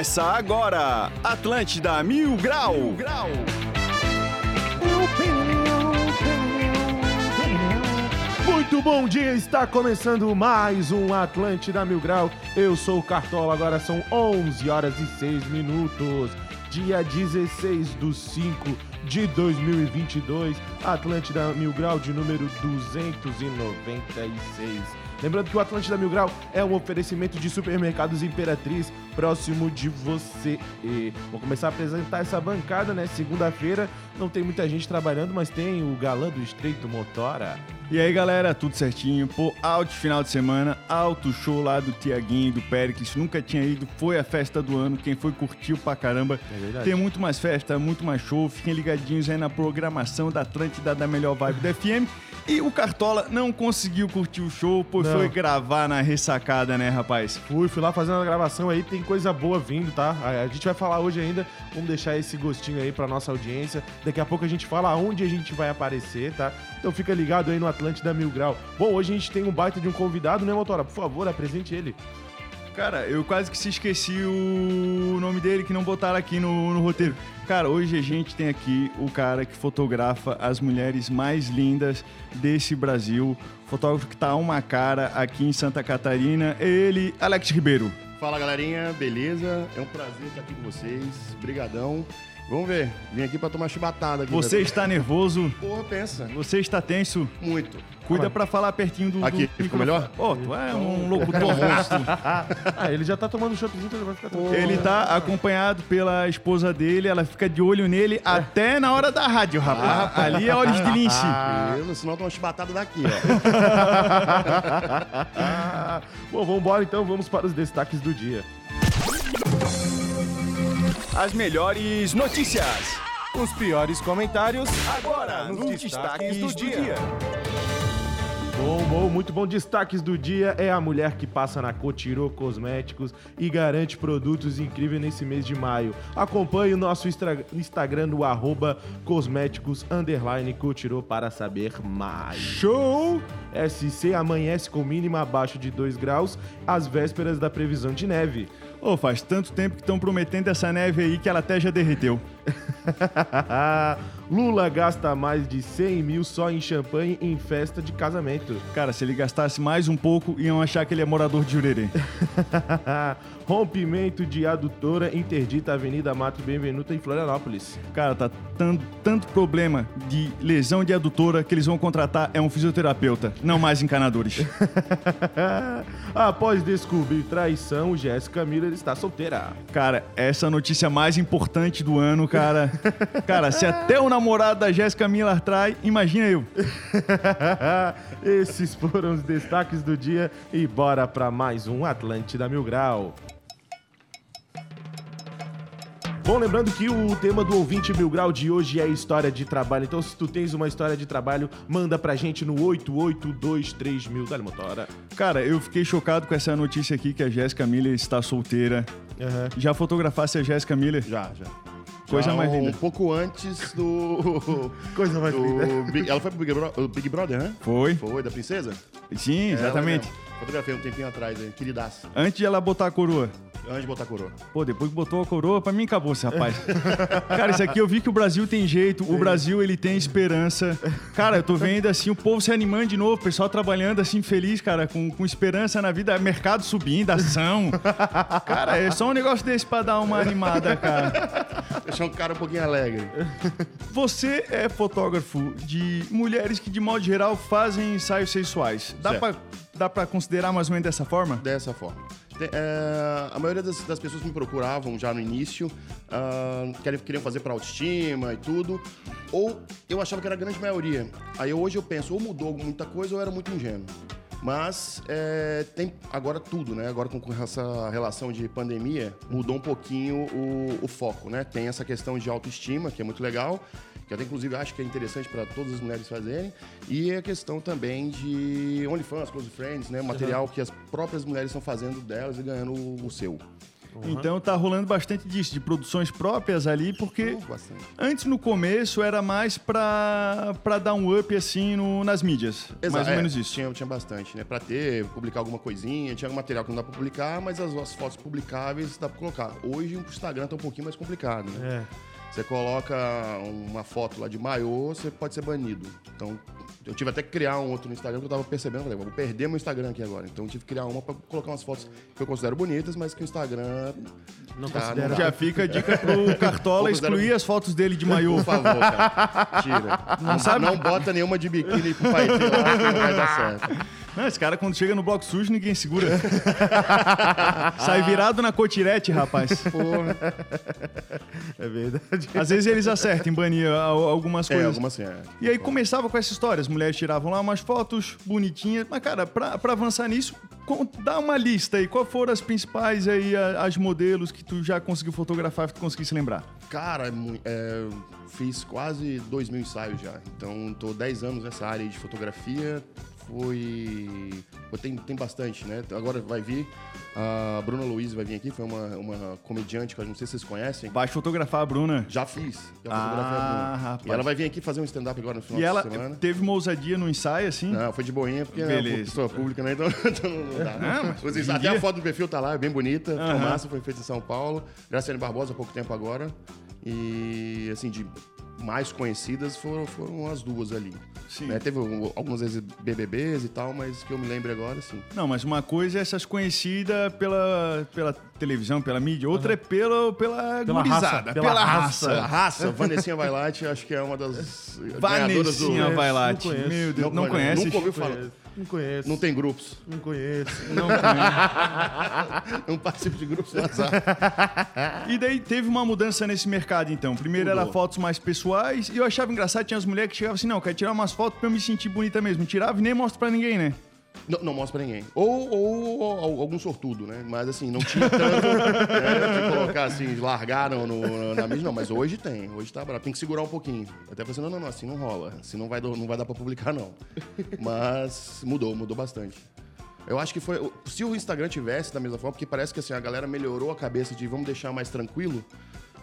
Começa agora, Atlântida Mil Grau. Mil Grau. Muito bom dia, está começando mais um Atlântida Mil Grau. Eu sou o Cartola, agora são 11 horas e 6 minutos. Dia 16 do 5 de 2022, Atlântida Mil Grau de número 296. Lembrando que o Atlântida Mil Grau é um oferecimento de supermercados Imperatriz próximo de você. E vou começar a apresentar essa bancada, né? Segunda-feira não tem muita gente trabalhando, mas tem o galã do Estreito Motora. E aí, galera, tudo certinho? Pô, alto final de semana, alto show lá do Tiaguinho, do Pericles, nunca tinha ido, foi a festa do ano, quem foi curtiu pra caramba. É verdade. Tem muito mais festa, muito mais show, fiquem ligadinhos aí na programação da Atlântida da melhor vibe do FM. E o Cartola não conseguiu curtir o show, pois Não. foi gravar na ressacada, né, rapaz? Fui, fui lá fazendo a gravação aí, tem coisa boa vindo, tá? A, a gente vai falar hoje ainda, vamos deixar esse gostinho aí pra nossa audiência. Daqui a pouco a gente fala aonde a gente vai aparecer, tá? Então fica ligado aí no Atlântida Mil Grau. Bom, hoje a gente tem um baita de um convidado, né, Motora? Por favor, apresente ele. Cara, eu quase que se esqueci o nome dele que não botaram aqui no, no roteiro. Cara, hoje a gente tem aqui o cara que fotografa as mulheres mais lindas desse Brasil. Fotógrafo que tá uma cara aqui em Santa Catarina. Ele, Alex Ribeiro. Fala galerinha, beleza? É um prazer estar aqui com vocês. Brigadão. Vamos ver, vim aqui pra tomar chibatada aqui. Você está nervoso? Porra, pensa. Você está tenso? Muito. Cuida Ah, pra falar pertinho do. Aqui, do ficou melhor? Ô, tu é um locutor monstro. ah, ele já tá tomando choppzinho, então ele vai ficar tranquilo. Ele tá acompanhado pela esposa dele, ela fica de olho nele até na hora da rádio, rapaz. Ali é olhos de lince. Beleza, senão toma chibatada daqui, ó. Bom, vamos embora então, vamos para os destaques do dia. As melhores notícias. Os piores comentários Agora, nos destaques, do, dia. Bom, bom, muito bom. Destaques do dia é a mulher que passa na Cotirô Cosméticos e garante produtos incríveis nesse mês de maio. Acompanhe o nosso Instagram no arroba cosméticos para saber mais. Show! SC amanhece com mínima abaixo de 2 graus às vésperas da previsão de neve. Ô, faz tanto tempo que estão prometendo essa neve aí que ela até já derreteu. Lula gasta mais de 100 mil só em champanhe em festa de casamento. Cara, se ele gastasse mais um pouco, iam achar que ele é morador de Jurerê. Rompimento de adutora interdita a Avenida Mato Benvenuto em Florianópolis. Cara, tá tanto, tanto problema de lesão de adutora que eles vão contratar é um fisioterapeuta, não mais encanadores. Após descobrir traição, Jéssica Miller está solteira. Cara, essa é notícia mais importante do ano, cara. Cara, se até o namorado da Jéssica Miller trai, imagina eu. Esses foram os destaques do dia e bora pra mais um Atlântida Mil Grau. Bom, lembrando que o tema do ouvinte Mil Grau de hoje é história de trabalho. Então, se tu tens uma história de trabalho, manda pra gente no 8823 mil. Dá-lhe motora. Cara, eu fiquei chocado com essa notícia aqui que a Jéssica Miller está solteira. Aham. Já fotografasse a Jéssica Miller? Já, já. Coisa Já mais linda. Um pouco antes do. Coisa mais linda. do Big- ela foi pro Big, Bro- Big Brother, né? Foi. Foi, da princesa? Sim, exatamente. Ela mesmo. Fotografei um tempinho atrás aí, queridaça. Antes de ela botar a coroa. Antes de botar a coroa. Pô, depois que botou a coroa, pra mim acabou esse rapaz. Cara, isso aqui eu vi que o Brasil tem jeito, o Brasil ele tem esperança. Cara, eu tô vendo assim o povo se animando de novo, o pessoal trabalhando assim feliz, cara, com, com esperança na vida, mercado subindo, ação. Cara, é só um negócio desse pra dar uma animada, cara. Deixar um cara um pouquinho alegre. Você é fotógrafo de mulheres que, de modo geral, fazem ensaios sexuais. Dá Certo. pra, dá pra considerar mais ou menos dessa forma? Dessa forma. É, a maioria das, das pessoas me procuravam já no início querem, queriam fazer para autoestima e tudo. Ou eu achava que era a grande maioria. Aí hoje eu penso, ou mudou muita coisa ou era muito ingênuo. Mas é, tem agora tudo, né? Agora com, essa relação de pandemia, mudou um pouquinho o, o foco, né? Tem essa questão de autoestima, que é muito legal, que até inclusive acho que é interessante para todas as mulheres fazerem, e a questão também de OnlyFans, Close Friends, né? Material que as próprias mulheres estão fazendo delas e ganhando o, o seu. Então tá rolando bastante disso, de produções próprias ali, porque bastante. antes no começo era mais pra, pra dar um up assim no- nas mídias. mais ou é, menos isso. Tinha, tinha bastante, né? Pra ter, publicar alguma coisinha. Tinha material que não dá pra publicar, mas as, as fotos publicáveis dá pra colocar. Hoje o Instagram tá um pouquinho mais complicado, né? É. Você coloca uma foto lá de maiô, você pode ser banido. Então, eu tive até que criar um outro no Instagram que eu tava percebendo, falei, vou perder meu Instagram aqui agora. Então, eu tive que criar uma pra colocar umas fotos que eu considero bonitas, mas que o Instagram Não tá, considera- dá. Já fica a dica pro Cartola excluir as fotos dele de maiô. Por favor, cara. Tira. Não, sabe? não bota nenhuma de biquíni pro pai ter lá, que não vai dar certo. Não, esse cara quando chega no bloco sujo, ninguém segura. Sai virado na cotirete, rapaz. Porra. É verdade. Às vezes eles acertam em banir algumas É, coisas. alguma assim, é. E aí começava com essa história. As mulheres tiravam lá umas fotos bonitinhas. Mas, cara, pra, pra avançar nisso, dá uma lista aí. Qual foram as principais aí, as modelos que tu já conseguiu fotografar que tu conseguisse lembrar? Cara, é é, fiz quase dois mil ensaios já. Então, tô 10 anos nessa área de fotografia. Foi. Tem, tem bastante, né? Agora vai vir. A Bruna Luiz vai vir aqui, foi uma, uma comediante que eu não sei se vocês conhecem. Vai fotografar a Bruna. Já fiz. Já Ah, fotografei a Bruna. rapaz. E ela vai vir aqui fazer um stand-up agora no final E ela semana. teve uma ousadia no ensaio, assim. Não, foi de boinha, porque é pessoa pública, né? Então, então não dá. Não, mas Vocês- até dia- a foto do perfil tá lá, é bem bonita. Aham. Filmaça, foi feita em São Paulo. Graciane Barbosa, há pouco tempo agora. E, assim, de mais conhecidas foram, foram as duas ali. Sim. Né, Teve um- algumas vezes BBBs e tal, mas que eu me lembro agora, sim. Não, mas uma coisa é essas conhecidas pela, pela televisão, pela mídia. Outra é pela, pela, Pela gurizada, raça, pela, pela raça. A raça, Vanessinha Vailate, acho que é uma das do... Vanessinha Vailate. Conheço. Meu Deus, Não não, conhece? Nunca ouviu falar. Conheço. Não conheço. Não tem grupos. Não conheço. Não conhece. Não participo de grupos no azar. E daí teve uma mudança nesse mercado, então. Primeiro Mudou. era fotos mais pessoais. E eu achava engraçado, tinha as mulheres que chegavam assim, não, quero tirar umas fotos pra eu me sentir bonita mesmo. Tirava e nem mostro pra ninguém, né? Não, não mostra pra ninguém. Ou, ou, ou algum sortudo, né? Mas assim, não tinha tanto né, de colocar assim, largaram no, na mídia, não. Mas hoje tem, hoje tá bravo. Tem que segurar um pouquinho. Até falei não, não, não, assim não rola. Assim não vai, não vai dar pra publicar, não. Mas mudou, mudou bastante. Eu acho que foi. Se o Instagram tivesse da mesma forma, porque parece que assim, a galera melhorou a cabeça de vamos deixar mais tranquilo.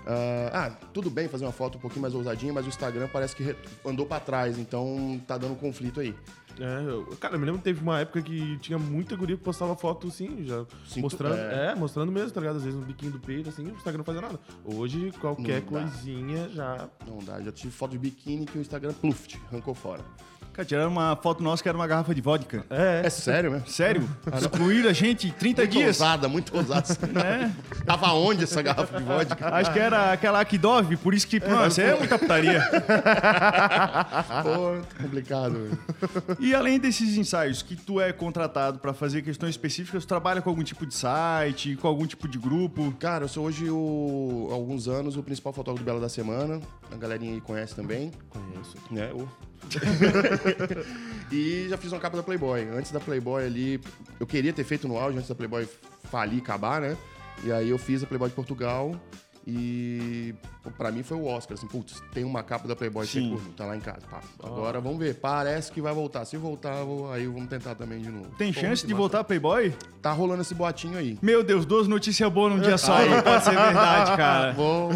Ah, ah, tudo bem fazer uma foto um pouquinho mais ousadinha, mas o Instagram parece que andou pra trás, então tá dando conflito aí. É, eu, cara, eu me lembro que teve uma época que tinha muita guria que postava foto assim, já Sim, mostrando. é. É. mostrando mesmo, tá ligado? Às vezes no biquinho do peito, assim, o Instagram não fazia nada. Hoje, qualquer coisinha já. Não dá, já tive foto de biquíni que o Instagram pluft, arrancou fora. Cara, tiraram uma foto nossa que era uma garrafa de vodka. É, É sério mesmo? Sério? Excluíram a gente 30 Muito dias. ousada, muito ousada. É. Tava onde essa garrafa de vodka? Acho que era aquela Akidov, por isso que. Não, isso aí é muita putaria. Pô, complicado. velho. E além desses ensaios que tu é contratado pra fazer questões específicas, tu trabalha com algum tipo de site, com algum tipo de grupo? Cara, eu sou hoje, o, há alguns anos, o principal fotógrafo do Bela da Semana. A galerinha aí conhece também. conheço. né? O- e já fiz uma capa da Playboy. Antes da Playboy ali, eu queria ter feito no auge, antes da Playboy falir, acabar, né? E aí eu fiz a Playboy de Portugal e pô, pra mim foi o Oscar, assim, putz, tem uma capa da Playboy Sim. que tá lá em casa. Pá. Agora vamos ver, parece que vai voltar. Se voltar, vou- aí vamos tentar também de novo. Tem Pô, chance de massa. voltar Playboy? Tá rolando esse boatinho aí. Meu Deus, duas notícias boas num dia só, não pode ser verdade, cara. Vou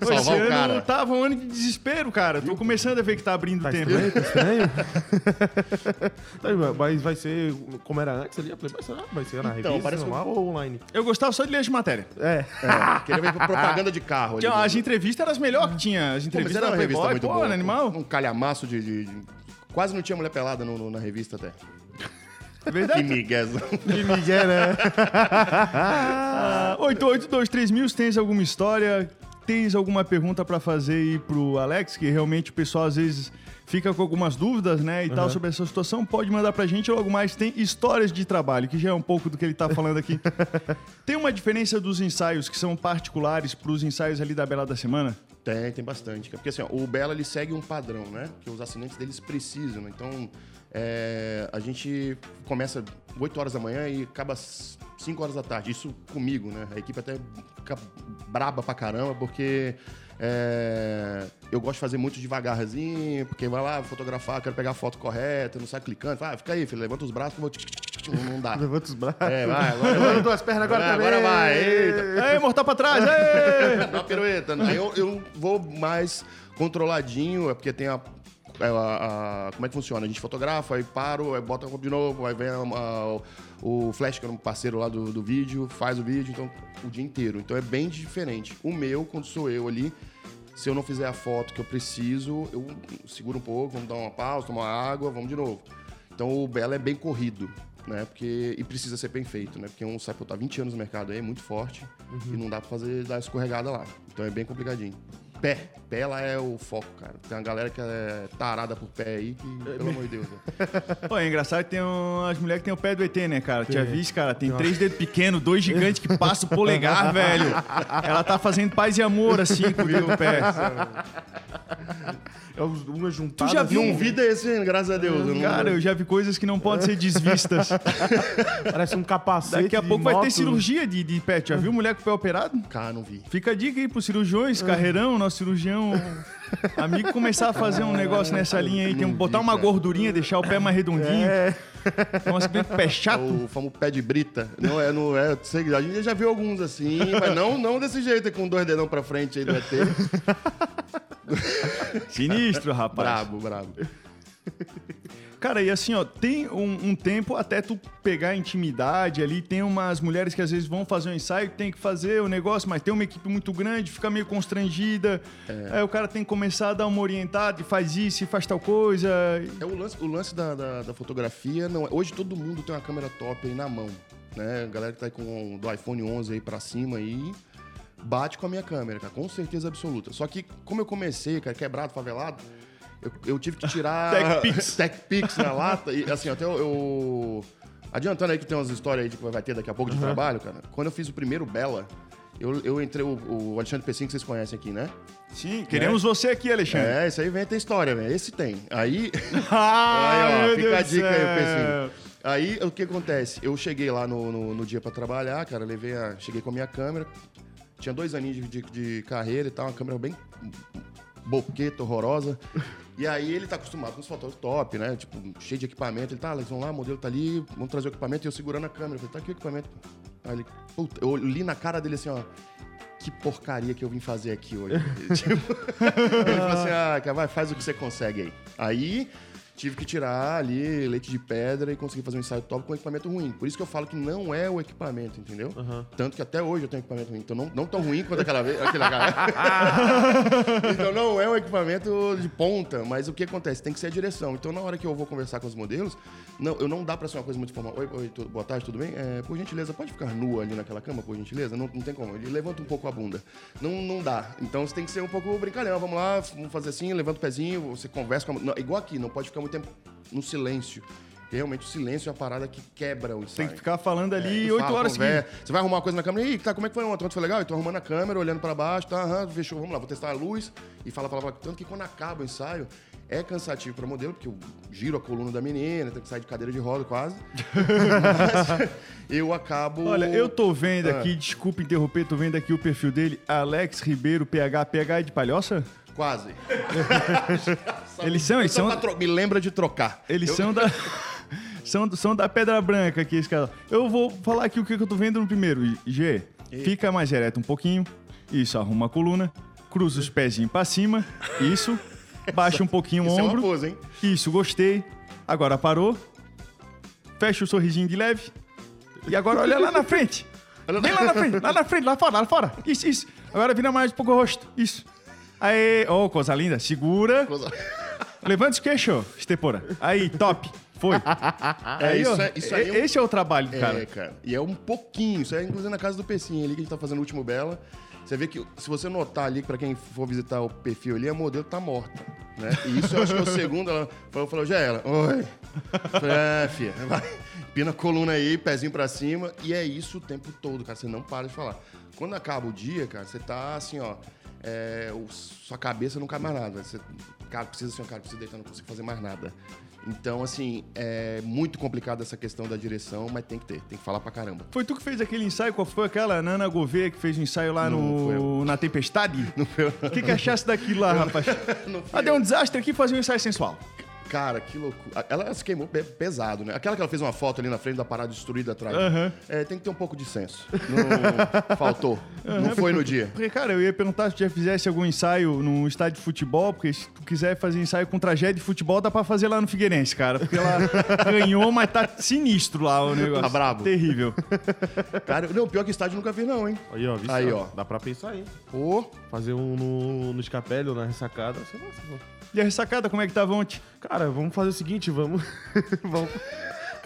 Pô, Esse ano cara. tava um ano de desespero, cara. Tô começando a ver que tá abrindo Tá tempo. estranho? Tá estranho? Tá aí, Mas vai ser como era antes ali? a Playboy, será? Vai ser na Então, revista parece que- normal ou online? Eu gostava só de ler as matérias. É. É, queria ver propaganda de carro. ali. As entrevistas eram as melhores que tinha. As Pô, mas entrevistas era uma revista Playboy, muito pô, boa. animal. Um calhamaço de, de- de- Quase não tinha mulher pelada no- no- na revista até. É Que verdade. miguezão. Que Miguel, né? Ah, 8823 mil, se tens alguma história, tens alguma pergunta pra fazer aí pro Alex, que realmente o pessoal às vezes fica com algumas dúvidas, né, e tal, sobre essa situação, pode mandar pra gente. Logo mais tem histórias de trabalho, que já é um pouco do que ele tá falando aqui. tem uma diferença dos ensaios que são particulares pros ensaios ali da Bela da Semana? Tem, tem bastante. Porque assim, ó, o Bela ele segue um padrão, né? Que os assinantes deles precisam. né? Então, é, a gente começa 8 horas da manhã e acaba às 5 horas da tarde. Isso comigo, né? A equipe até fica braba pra caramba, porque é, eu gosto de fazer muito devagarzinho, porque vai lá fotografar, quero pegar a foto correta, não sai clicando. Ah, fica aí, filho, levanta os braços que eu vou. não dá. Levanta os braços. É, vai, agora Levanta vai. duas pernas agora também. agora vai, eita. Ei, mortal pra trás! Ei! Dá uma pirueta. Aí eu, eu vou mais controladinho, é porque tem a, é, a- a- Como é que funciona? A gente fotografa, aí paro, aí bota de novo, aí vem a- o Flash, que é um parceiro lá do, do vídeo, faz o vídeo, então o dia inteiro. Então é bem diferente. O meu, quando sou eu ali, se eu não fizer a foto que eu preciso, eu seguro um pouco, vamos dar uma pausa, tomar água, vamos de novo. Então o Bela é bem corrido, né? Porque, e precisa ser bem feito, né? Porque um Cypher tá 20 anos no mercado aí, é muito forte, e não dá pra fazer dar escorregada lá. Então é bem complicadinho. Pé. Pé lá é o foco, cara. Tem uma galera que é tarada por pé aí, que, pelo amor de Deus, né? Pô, é engraçado que tem um- as mulheres que tem o pé do ET, né, cara? Tinha visto, cara? Tem três dedos pequenos, dois gigantes que passam o polegar, velho. Ela tá fazendo paz e amor, assim, com o pé. É os- uma juntada. Tu já viu assim, Não vi desse, graças a Deus. eu não- Cara, eu já vi coisas que não podem ser desvistas. Parece um capacete. Daqui a de pouco vai ter moto. cirurgia de, de pé. Já viu mulher com o pé operado? Cara, não vi. Fica a dica aí pros cirurgiões, carreirão, nosso cirurgião amigo começar a fazer um negócio nessa linha aí, tem botar uma gordurinha, deixar o pé mais redondinho. É. Então, assim, pé chato. O famoso pé de brita. Não é, não é. sei, A gente já viu alguns assim, mas não, não desse jeito, com dois dedão pra frente aí do ET. Sinistro, rapaz. Brabo, brabo. Cara, e assim, ó, tem um, um tempo até tu pegar a intimidade ali. Tem umas mulheres que às vezes vão fazer um ensaio, tem que fazer o negócio, mas tem uma equipe muito grande, fica meio constrangida. Aí o cara tem que começar a dar uma orientada, e faz isso, e faz tal coisa. É o lance, o lance da, da, da fotografia. Não, é- hoje todo mundo tem uma câmera top aí na mão. Né? A galera que tá aí com do iPhone 11 aí pra cima aí. Bate com a minha câmera, cara, com certeza absoluta. Só que, como eu comecei, cara, quebrado, favelado, eu, eu tive que tirar. TechPix. TechPix na lata. E assim, até eu, eu- Adiantando aí que tem umas histórias aí de que vai ter daqui a pouco de trabalho, cara. Quando eu fiz o primeiro Bela, eu, eu entrei, o, o Alexandre Pessin, que vocês conhecem aqui, né? Sim, queremos você aqui, Alexandre. É, esse aí vem ter história, velho. Esse tem. Aí. Ai, Aí, ó, fica Deus a dica aí, céu. o Pessinho. Aí, o que acontece? Eu cheguei lá no, no, no dia pra trabalhar, cara, levei a, cheguei com a minha câmera, tinha dois aninhos de, de, de carreira e tal, uma câmera bem boqueta, horrorosa. E aí ele tá acostumado com os fotógrafos top, né? Tipo, cheio de equipamento. Ele tá, Alex, vamos lá, o modelo tá ali, vamos trazer o equipamento. E eu segurando a câmera. Eu falei, tá aqui o equipamento. Aí ele, puta, eu li na cara dele assim, ó. Que porcaria que eu vim fazer aqui hoje. tipo, ele falou assim: ah, vai, faz o que você consegue aí. Aí tive que tirar ali leite de pedra e consegui fazer um ensaio top com equipamento ruim. Por isso que eu falo que não é o equipamento, entendeu? Tanto que até hoje eu tenho equipamento ruim. Então não, não tão ruim quanto aquela vez. Aquela então não é um equipamento de ponta, mas o que acontece? Tem que ser a direção. Então na hora que eu vou conversar com os modelos, não, eu não dá pra ser uma coisa muito formal. Oi, oi tudo, boa tarde, tudo bem? É, por gentileza, pode ficar nua ali naquela cama, por gentileza? Não, não tem como. Ele levanta um pouco a bunda. Não, não dá. Então você tem que ser um pouco brincalhão. Vamos lá, vamos fazer assim, levanta o pezinho, você conversa com a... não, Igual aqui, não pode ficar muito tempo no silêncio. Porque realmente o silêncio é a parada que quebra o ensaio. Tem que ficar falando ali É, oito fala, horas seguidas. Você vai arrumar uma coisa na câmera. Ih, tá, como é que foi ontem? Ontem foi legal? Eu tô arrumando a câmera, olhando pra baixo, tá, aham, fechou. Vamos lá, vou testar a luz. E fala, fala, fala. Tanto que quando acaba o ensaio, é cansativo pra modelo, porque eu giro a coluna da menina, tem que sair de cadeira de roda quase. Mas eu acabo... Olha, eu tô vendo Ah. aqui, desculpa interromper, tô vendo aqui o perfil dele, Alex Ribeiro, PH. PH é de palhoça? Quase. Eles são, eles são, tro- Me lembra de trocar. eles Eu- são da... São, são da Pedra Branca aqui, esse cara. Eu vou falar aqui o que que eu tô vendo no primeiro. G, fica mais ereto um pouquinho. Isso, arruma a coluna. Cruza os pezinhos pra cima. Isso. Baixa um pouquinho o é ombro. pose, hein? Isso, gostei. Agora parou. Fecha o sorrisinho de leve. E agora olha lá na frente. Vem lá na frente, lá na frente, lá fora, lá fora. Isso, isso. Agora vira mais um pouco o rosto. Isso. Aê, ô, coisa linda. Segura. Coisa- Levanta o queixo, Estepora. Aí, top. Foi. É, isso, ó, é, isso aí é um- Esse é o trabalho do É, cara. cara. E é um pouquinho. Isso é inclusive na casa do Pecinho ali que a gente tá fazendo o último Bela. Você vê que se você notar ali, pra quem for visitar o perfil ali, a modelo tá morta. Né? E isso eu acho que é o segundo. Ela falou, falou já ela. Oi. Falei, é, filha, vai. Pina a coluna aí, pezinho pra cima. E é isso o tempo todo, cara. Você não para de falar. Quando acaba o dia, cara, você tá assim, ó. É, o- sua cabeça não cabe mais nada. Você, cara, precisa assim, cara, precisa deitar, não consigo fazer mais nada. Então, assim, é muito complicado essa questão da direção, mas tem que ter, tem que falar pra caramba. Foi tu que fez aquele ensaio? Qual foi aquela Nana Gouveia que fez um ensaio lá Não, no, na Tempestade? Não foi eu, O que, que achasse daquilo lá, rapaz? não Ah, deu um desastre aqui fazer um ensaio sensual. Cara, que loucura. Ela se queimou pe- pesado, né? Aquela que ela fez uma foto ali na frente da parada destruída atrás. Aham. É, tem que ter um pouco de senso. Não faltou. Não foi no dia. Porque, cara, eu ia perguntar se tu já fizesse algum ensaio num estádio de futebol, porque se tu quiser fazer ensaio com tragédia de futebol, dá pra fazer lá no Figueirense, cara. Porque ela ganhou, mas tá sinistro lá o negócio. Tá brabo. Terrível. Cara, não, pior que estádio eu nunca vi, não, hein? Aí, ó, Aí, ó. Dá pra pensar aí. Pô, Fazer um no, no escapélio, na ressacada. Sei lá, sei lá. E a ressacada, como é que tava ontem? Cara, vamos fazer o seguinte, vamos. vamos.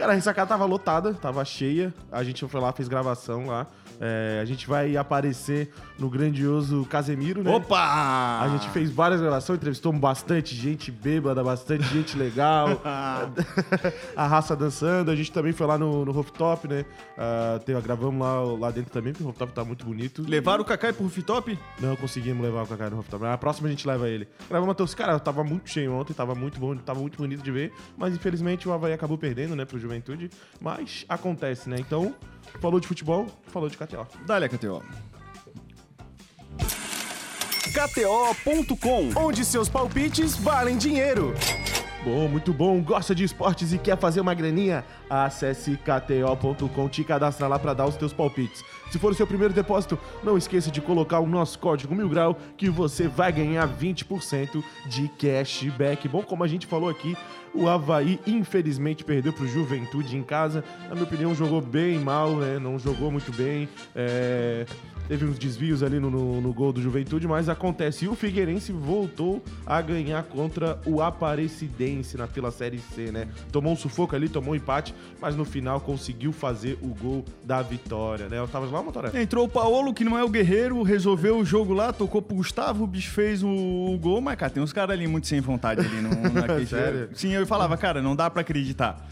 Cara, a ressacada tava lotada, tava cheia. A gente foi lá, fez gravação lá. É, a gente vai aparecer no grandioso Casemiro, né? Opa! A gente fez várias gravações, entrevistamos bastante gente bêbada, bastante gente legal. a raça dançando. A gente também foi lá no, no rooftop, né? Ah, teve- gravamos lá, lá dentro também, porque o rooftop tá muito bonito. Levaram o Kakai pro rooftop? Não conseguimos levar o Kaká no rooftop. A próxima a gente leva ele. Gravamos uma torcida. Cara, tava muito cheio ontem, tava muito bom, tava muito bonito de ver. Mas infelizmente o Havaí acabou perdendo, né, pro Juventude. Mas acontece, né? Então, falou de futebol, falou de KTO. Dá-lhe a KTO. KTO.com, onde seus palpites valem dinheiro. Bom, muito bom. Gosta de esportes e quer fazer uma graninha? Acesse kto.com, te cadastra lá para dar os teus palpites. Se for o seu primeiro depósito, não esqueça de colocar o nosso código Mil Grau que você vai ganhar 20% de cashback. Bom, como a gente falou aqui, o Havaí infelizmente perdeu pro Juventude em casa. Na minha opinião, jogou bem mal, né? Não jogou muito bem. É, Teve uns desvios ali no, no- no gol do Juventude, mas acontece. E o Figueirense voltou a ganhar contra o Aparecidense na pela Série C, né? Tomou um sufoco ali, tomou um empate, mas no final conseguiu fazer o gol da vitória, né? Eu tava lá, Motoré? Entrou o Paolo, que não é o guerreiro, resolveu o jogo lá, tocou pro Gustavo, o bicho fez o, o gol, mas, cara, tem uns caras ali muito sem vontade ali no, naquele Sério? Sim, eu falava, cara, não dá pra acreditar.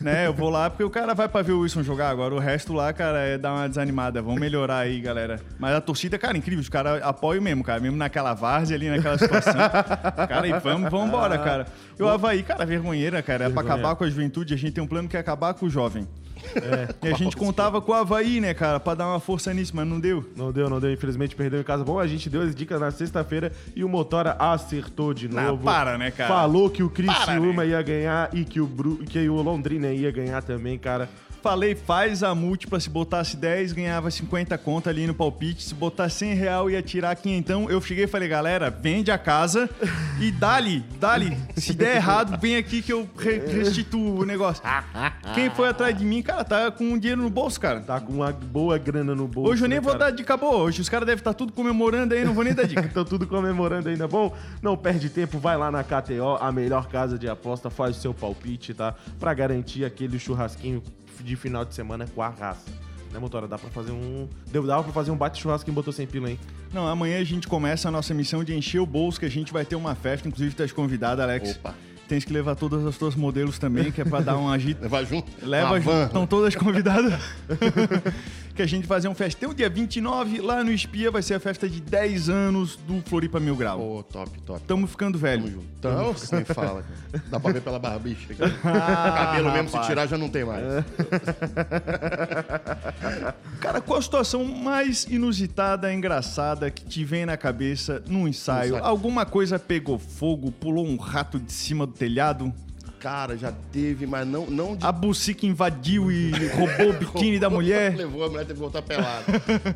Né? Eu vou lá porque o cara vai pra ver o Wilson jogar agora. O resto lá, cara, é dar uma desanimada. Vamos melhorar aí, galera. Mas a torcida, cara, incrível. Os caras apoiam mesmo, cara. Mesmo naquela várzea ali, naquela situação. cara, e vamos, vamos embora, cara. E o Havaí, cara, vergonheira, cara. É pra acabar com a juventude. A gente tem um plano que é acabar com o jovem. E a gente contava com o Havaí, né, cara, pra dar uma força nisso, mas não deu. Não deu, não deu. Infelizmente perdeu em casa. Bom, a gente deu as dicas na sexta-feira e o Motora acertou de Não, novo. para, né, cara? Falou que o Criciúma Para, né? ia ganhar e que o, Bru... que o Londrina ia ganhar também, cara. Falei, faz a múltipla, se botasse 10, ganhava 50 conto ali no palpite. Se botasse 100 real, ia tirar aqui. Então, eu cheguei e falei, galera, vende a casa e dali, dali. Se der errado, vem aqui que eu re- restituo o negócio. Quem foi atrás de mim, cara, tá com dinheiro no bolso, cara. Tá com uma boa grana no bolso. Hoje eu nem né, vou cara? dar dica boa. Hoje os caras devem estar tudo comemorando aí, não vou nem dar dica. Estão tudo comemorando ainda. Bom, não perde tempo, vai lá na KTO, a melhor casa de aposta, faz o seu palpite, tá? Pra garantir aquele churrasquinho de final de semana com a raça. Né, motora? Dá pra fazer um. Deu, dava pra fazer um bate-churrasco que botou sem pila, hein? Não, amanhã a gente começa a nossa missão de encher o bolso, que a gente vai ter uma festa, inclusive tá convidado, Alex. Opa. Tens que levar todas as tuas modelos também, que é pra dar um agito. Levar junto? Leva junto, van. estão todas convidadas. que a gente vai fazer um festão dia 29, lá no Espia, vai ser a festa de 10 anos do Floripa Mil Grau. Pô, top, top. Tamo ficando Tamo velho. junto. Então, você nem fala, cara. Dá pra ver pela barbicha. Ah, Cabelo mesmo, se rapaz. tirar, já não tem mais. Cara, qual a situação mais inusitada, engraçada que te vem na cabeça num ensaio? ensaio. Alguma coisa pegou fogo, pulou um rato de cima do telhado? Cara, já teve, mas não, não de A bucica invadiu e roubou o biquíni da mulher? Levou, a mulher teve que voltar pelada.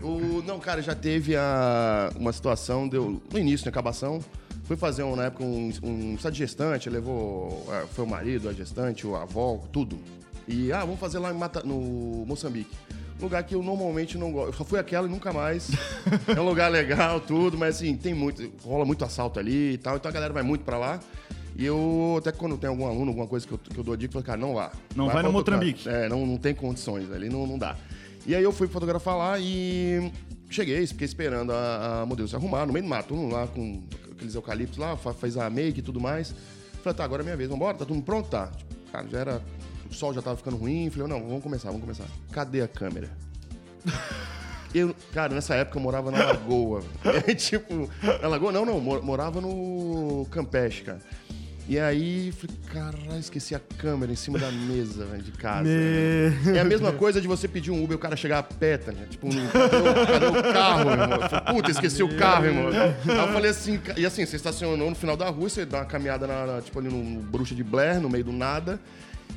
o, não, cara, já teve a, uma situação, deu, no início, na acabação. Fui fazer, um, na época, um, um de gestante, levou, é, foi o marido, a gestante, a avó, tudo. E, ah, vamos fazer lá em Mata- no Moçambique. Lugar que eu normalmente não gosto. Eu só fui aquela e nunca mais. é um lugar legal, tudo, mas assim, tem muito, rola muito assalto ali e tal, então a galera vai muito pra lá. E eu, até quando tem algum aluno, alguma coisa que eu, que eu dou dica, eu falo, cara, não vá. Não vai pra no. Mozambique. É, não, não tem condições ali, não, não dá. E aí eu fui fotografar lá e cheguei, fiquei esperando a, a modelo se arrumar no meio do mato, lá com aqueles eucaliptos lá, fa- fez a make e tudo mais. Falei, tá, agora é minha vez, vambora? Tá tudo pronto? Tá. Tipo, cara, já era. O sol já tava ficando ruim. Falei, não, vamos começar, vamos começar. Cadê a câmera? Eu, cara, nessa época eu morava na Lagoa. É, tipo, na Lagoa? Não, não, mor- morava no Campeche, cara. E aí, falei, caralho, esqueci a câmera em cima da mesa, velho, de casa. É a mesma coisa de você pedir um Uber e o cara chegar a pé, tá ligado? Tipo, não- cadê, o, carro, irmão? Eu falei, Puta, esqueci o carro, irmão. Aí eu falei assim, e assim, você estacionou no final da rua, você dá uma caminhada na, na- tipo ali no Bruxa de Blair, no meio do nada.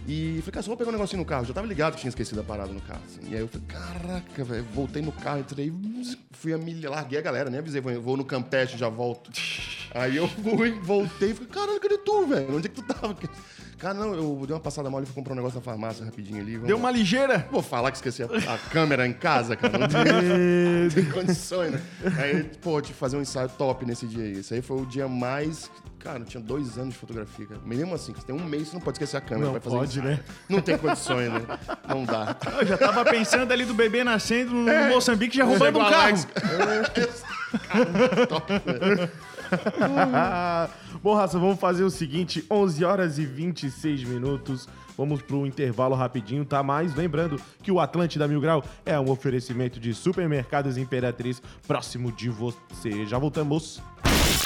E falei, cara, só vou pegar um negocinho no carro. Já tava ligado que tinha esquecido a parada no carro. assim. E aí eu falei, caraca, velho. Voltei no carro, entrei, fui a milha, larguei a galera, nem avisei, vou- no Campeche, já volto. Aí eu fui, voltei, falei, caralho, cadê tu, velho? Onde é que tu tava? Cara, não, eu dei uma passada mal e fui comprar um negócio na farmácia rapidinho ali. Deu lá. uma ligeira. Vou falar que esqueci a, a câmera em casa, cara. Não tem, não tem condições, né? Aí, pô, tive que fazer um ensaio top nesse dia aí. Esse aí foi o dia mais. Cara, eu tinha dois anos de fotografia, cara. Mesmo assim, você tem um mês, você não pode esquecer a câmera Não pode, ensaio. né? Não tem condições, né? Não dá. Eu já tava pensando ali do bebê nascendo no É. Moçambique, já roubando um carro. Alex. Cara, top, né? Bom, Raça, vamos fazer o seguinte: 11 horas e 26 minutos. Vamos pro intervalo rapidinho, tá? Mas lembrando que o Atlântida Mil Grau é um oferecimento de supermercados Imperatriz próximo de você. Já voltamos.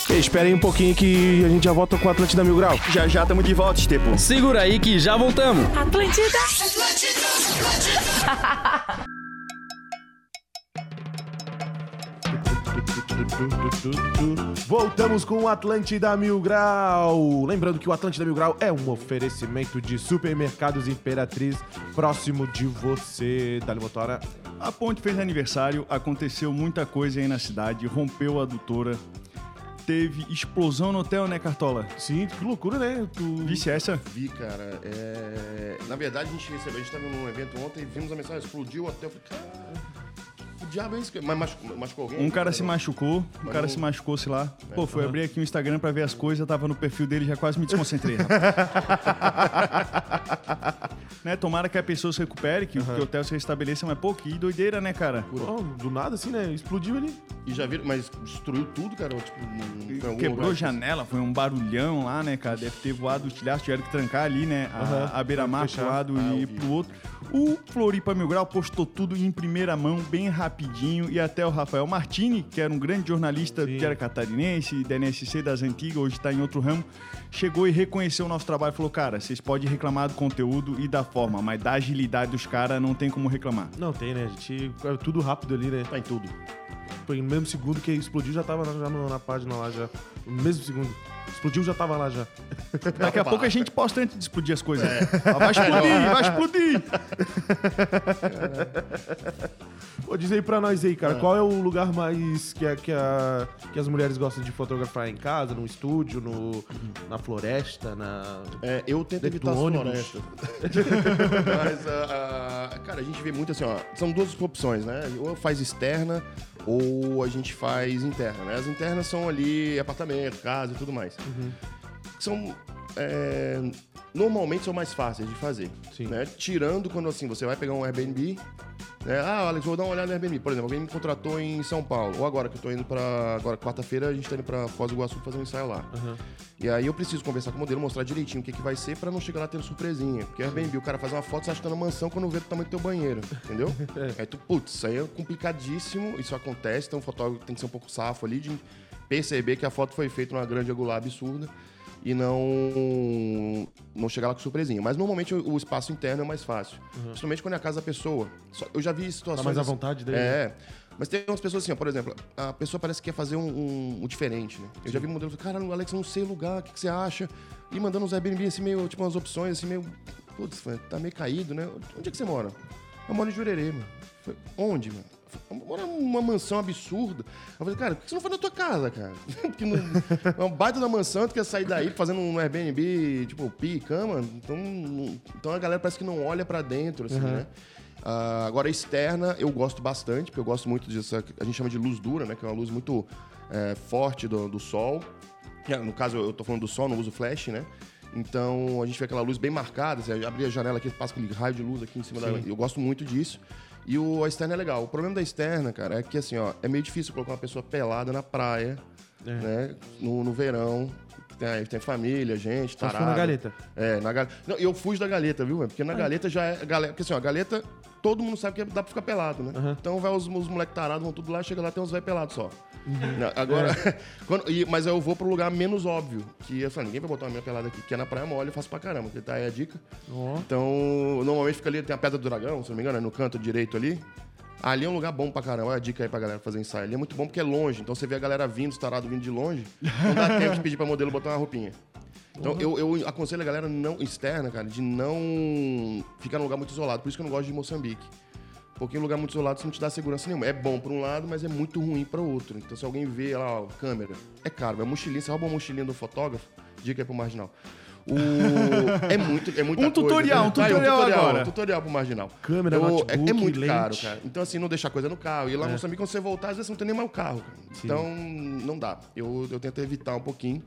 Espera aí um pouquinho que a gente já volta com o Atlântida Mil Grau. Já já tamo de volta, Estepo. Segura aí que já voltamos. Atlântida. Voltamos com o Atlântida Mil Grau. Lembrando que o Atlântida Mil Grau é um oferecimento de supermercados Imperatriz próximo de você. Dali Motora. A ponte fez aniversário, aconteceu muita coisa aí na cidade, rompeu a adutora, teve explosão no hotel, né, Cartola? Sim, que loucura, né? Tu... Visse essa? Vi, cara. é, Na verdade, a gente recebeu, a gente tava num evento ontem, vimos a mensagem, explodiu o hotel. Eu falei, cara, que diabo é isso? Mas machucou, machucou alguém? Um cara se machucou, um Mas cara não- se machucou-se lá. Pô, fui abrir aqui o Instagram pra ver as coisas, tava no perfil dele, já quase me desconcentrei. rapaz. né, tomara que a pessoa se recupere, que, que o hotel se restabeleça, mas pô, que doideira, né, cara? Oh, do nada, assim, né? Explodiu ali. E já viram, mas destruiu tudo, cara? Ou, Tipo, não- em algum Quebrou lugar? janela, foi um barulhão lá, né, cara? Deve ter voado o tilhaço, tiveram que trancar ali, né? A, a beira-mar fechar. pro lado Ah, e pro outro. O Floripa Mil Grau postou tudo em primeira mão, bem rapidinho. E até o Rafael Martini, que era um grande jornalista Sim. que era catarinense, da NSC das antigas, hoje tá em outro ramo, chegou e reconheceu o nosso trabalho e falou: cara, vocês podem reclamar do conteúdo e da forma, mas da agilidade dos caras não tem como reclamar. Não, tem, né? A gente. É tudo rápido ali, né? Tá em tudo. Foi no mesmo segundo que explodiu, já tava já no- na página lá já. No mesmo segundo. Explodiu, já tava lá já. Daqui a pouco a gente posta antes de explodir as coisas. Ó, Vai explodir, vai explodir! Pô, diz aí pra nós aí, cara, qual é o lugar mais que, a- que, a- que as mulheres gostam de fotografar em casa, no estúdio, no, na floresta, na. É, eu tento Dentro evitar as florestas. Mas, ah, cara, a gente vê muito assim, ó. São duas opções, né? Ou faz externa ou a gente faz interna, né? As internas são ali apartamento, casa e tudo mais. São. é, normalmente são mais fáceis de fazer. Sim. Né? Tirando quando assim, você vai pegar um Airbnb. Né? Ah, Alex, vou dar uma olhada no Airbnb. Por exemplo, alguém me contratou em São Paulo. Ou agora que eu tô indo pra. Agora, quarta-feira, a gente tá indo pra Foz do Iguaçu fazer um ensaio lá. E aí eu preciso conversar com o modelo, mostrar direitinho o que, que vai ser pra não chegar lá tendo surpresinha. Porque Airbnb, o cara faz uma foto, você acha que tá na mansão quando vê o tamanho do teu banheiro, entendeu? Aí tu, putz, isso aí é complicadíssimo, isso acontece, então o fotógrafo tem que ser um pouco safo ali de perceber que a foto foi feita numa grande angular absurda e não não chegar lá com surpresinha. Mas normalmente o, o espaço interno é mais fácil. Principalmente quando é a casa da pessoa. Só- eu já vi situações... Tá mais à vontade dele. É. Mas tem umas pessoas assim, ó, por exemplo, a pessoa parece que quer fazer um, um- um diferente, né? Eu já vi modelo falando, cara, Alex, eu não sei lugar, o que, que você acha? E mandando uns Airbnb assim, meio, tipo, umas opções assim, meio. Putz, tá meio caído, né? Onde é que você mora? Eu moro em Jurerê, mano. Falei, Onde, mano? Eu moro numa mansão absurda. Eu falei, cara, por que você não foi na tua casa, cara? Porque não, é um baita da mansão, tu quer sair daí fazendo um Airbnb, tipo, pi, cama. Então, então a galera parece que não olha pra dentro, assim, né? Ah, agora, a externa, eu gosto bastante, porque eu gosto muito disso. A gente chama de luz dura, né? Que é uma luz muito é, forte do, do sol. Que, No caso, eu tô falando do sol, não uso flash, né? Então, a gente vê aquela luz bem marcada. Você abre a janela aqui, passa aquele raio de luz aqui em cima da... Eu gosto muito disso. E o, a externa é legal. O problema da externa, cara, é que, assim, ó... É meio difícil colocar uma pessoa pelada na praia, né? No, no verão. Tem, tem família, gente, Só tarado. na galeta. É, na galeta. Não, eu fujo da galeta, viu? Porque na galeta já é. Galeta, porque assim, ó, a galeta, todo mundo sabe que dá pra ficar pelado, né? Então vai os, os moleques tarados, vão tudo lá, chega lá, tem uns velhos pelados só. Não, agora, quando- e- mas eu vou pro lugar menos óbvio. Que eu falo, ninguém vai botar uma minha pelada aqui, que é na Praia Mole, eu faço pra caramba, que tá aí a dica. Ó. Então, normalmente fica ali, tem a Pedra do Dragão, se não me engano, é no canto direito ali. Ali é um lugar bom pra caramba. Olha a dica aí pra galera fazer ensaio. Ali é muito bom porque é longe. Então você vê a galera vindo, estarado vindo de longe. Não dá tempo de pedir pra modelo botar uma roupinha. Então eu, eu aconselho a galera não, externa, cara, de não ficar num lugar muito isolado. Por isso que eu não gosto de Moçambique. Porque em lugar muito isolado você não te dá segurança nenhuma. É bom pra um lado, mas é muito ruim pra outro. Então se alguém vê lá, ó, câmera, é caro. É mochilinha, você rouba uma mochilinha do fotógrafo, dica aí pro marginal. O... É muito, é muita Um tutorial, coisa. um tutorial tutorial agora. Um tutorial pro marginal. Câmera, Eu- notebook, é, é muito lente. caro, cara. Então, assim, não deixar coisa no carro. E lá no Moçambique, quando você voltar, às vezes você não tem nem mais o carro. Então, não dá. Eu, eu tento evitar um pouquinho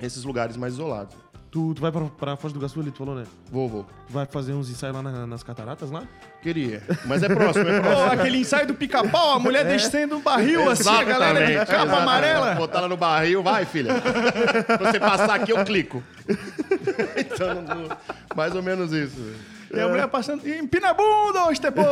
esses lugares mais isolados. Tu, tu vai pra, pra Foz do Iguaçu ali, tu falou, né? Vou, vou. Tu vai fazer uns ensaios lá na- nas cataratas lá? Queria. Mas é próximo, é Pô, próximo. aquele ensaio do pica-pau, a mulher descendo um barril assim, a galera de Exatamente, capa exatamente. amarela. Botar ela no barril, vai, filha. Quando você passar aqui, eu clico. então, não- não- mais ou menos isso. velho. E a mulher passando, empina a bunda, ô Estepô!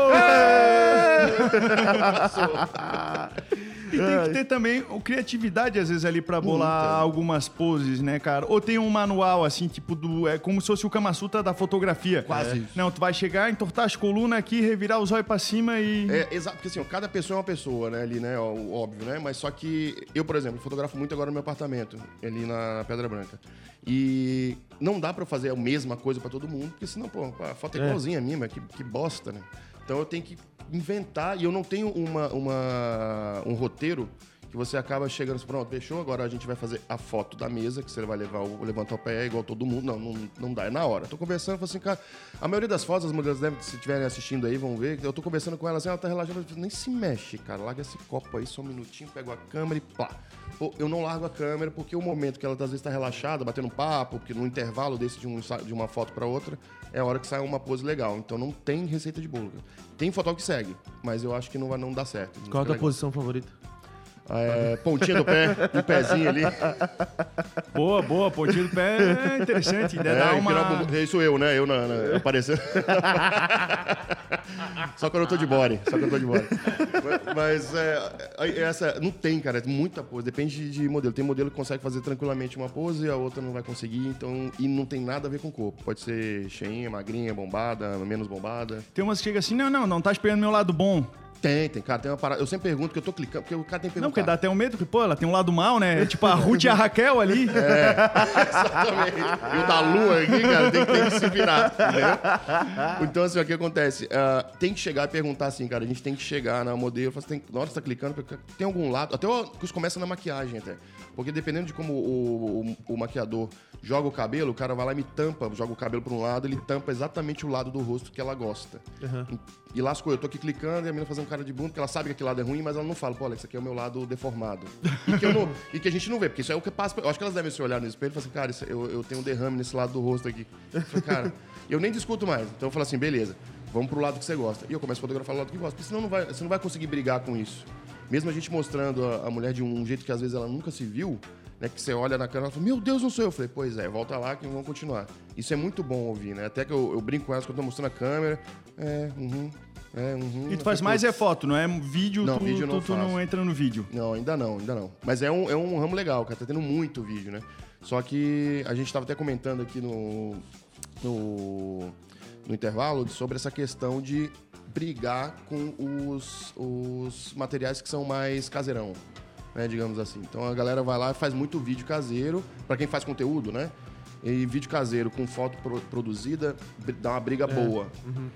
E tem que ter também o criatividade, às vezes, ali pra bolar algumas poses, né, cara? Ou tem um manual, assim, tipo, do. É como se fosse o Kama Sutra da fotografia. Quase isso. Não, tu vai chegar, entortar as colunas aqui, revirar os olhos pra cima e. É, exato, porque assim, ó, cada pessoa é uma pessoa, né, ali, né, ó, óbvio, né, mas só que eu, por exemplo, fotografo muito agora no meu apartamento, ali na Pedra Branca, e não dá pra eu fazer a mesma coisa pra todo mundo, porque senão, pô, a foto é igualzinha a minha, mas que, que bosta, né, então eu tenho que inventar, e eu não tenho uma, uma, um roteiro que você acaba chegando pronto, fechou, agora a gente vai fazer a foto da mesa, que você vai levar o levantar o pé igual todo mundo. Não, não, não dá, é na hora. Tô conversando, falo assim, cara, a maioria das fotos, as modelos devem, se estiverem assistindo aí, vão ver, eu tô conversando com ela assim, ela tá relaxando, nem se mexe, cara, larga esse copo aí só um minutinho, pego a câmera e pá. Pô, eu não largo a câmera porque o momento que ela às vezes tá relaxada, batendo papo, porque no intervalo desse de, um de uma foto pra outra, é a hora que sai uma pose legal. Então não tem receita de bolo. cara. Tem fotógrafo que segue, mas eu acho que não vai não dar certo. Qual a fica tua legal. posição favorita? É, pontinha do pé, um pezinho ali. Boa, boa, pontinho do pé é interessante. Deve É, uma. bumbum. Isso eu, né? Eu na, na, aparecendo. só quando eu tô de body. Só quando eu tô de body. Mas, mas, é, aí essa. Não tem, cara. É muita pose. Depende de, de modelo. Tem modelo que consegue fazer tranquilamente uma pose e a outra não vai conseguir. Então, e não tem nada a ver com o corpo. Pode ser cheinha, magrinha, bombada, menos bombada. Tem umas que chega assim, não, não, não tá esperando meu lado bom. Tem, tem, cara. Tem uma parada. Eu sempre pergunto que eu tô clicando, porque o cara tem que Não, perguntar. porque dá até um medo, porque, pô, ela tem um lado mal, né? Tipo a Ruth e a Raquel ali. Exatamente. E o da lua aqui, cara, tem, tem que se virar, entendeu? Então, assim, o que acontece? Ah, tem que chegar e perguntar assim, cara, a gente tem que chegar na modelo, fala assim, tem, na hora que você tá clicando, porque tem algum lado, até o que começa na maquiagem até. Porque dependendo de como o, o- o maquiador joga o cabelo, o cara vai lá e me tampa, joga o cabelo pra um lado, ele tampa exatamente o lado do rosto que ela gosta. E, e lascou, eu tô aqui clicando e a menina fazendo cara de bunda, porque ela sabe que aquele lado é ruim, mas ela não fala, pô, Alex, aqui é o meu lado deformado. E que, não- e que a gente não vê, porque isso é o que passa. Eu acho que elas devem se olhar no espelho e falar assim, cara, isso- eu, eu tenho um derrame nesse lado do rosto aqui. Eu falei, cara, eu nem discuto mais. Então eu falo assim, beleza, vamos pro lado que você gosta. E eu começo a fotografar o lado que gosta, porque senão não vai, você não vai conseguir brigar com isso. Mesmo a gente mostrando a, a mulher de um jeito que às vezes ela nunca se viu, né? Que você olha na câmera e fala, meu Deus, não sou eu. Eu falei, pois é, volta lá que vamos continuar. Isso é muito bom ouvir, né? Até que eu, eu brinco com elas quando eu tô mostrando a câmera. É, uhum, é, uhum. E tu faz mais é foto, não é vídeo, Não, tu, vídeo tu, não tu não faço. entra no vídeo. Não, ainda não, ainda não. Mas é um, é um ramo legal, cara. Tá tendo muito vídeo, né? Só que a gente tava até comentando aqui no, no, no intervalo sobre essa questão de brigar com os, os materiais que são mais caseirão, né? Digamos assim. Então a galera vai lá e faz muito vídeo caseiro, pra quem faz conteúdo, né? E vídeo caseiro com foto pro- produzida dá uma briga boa.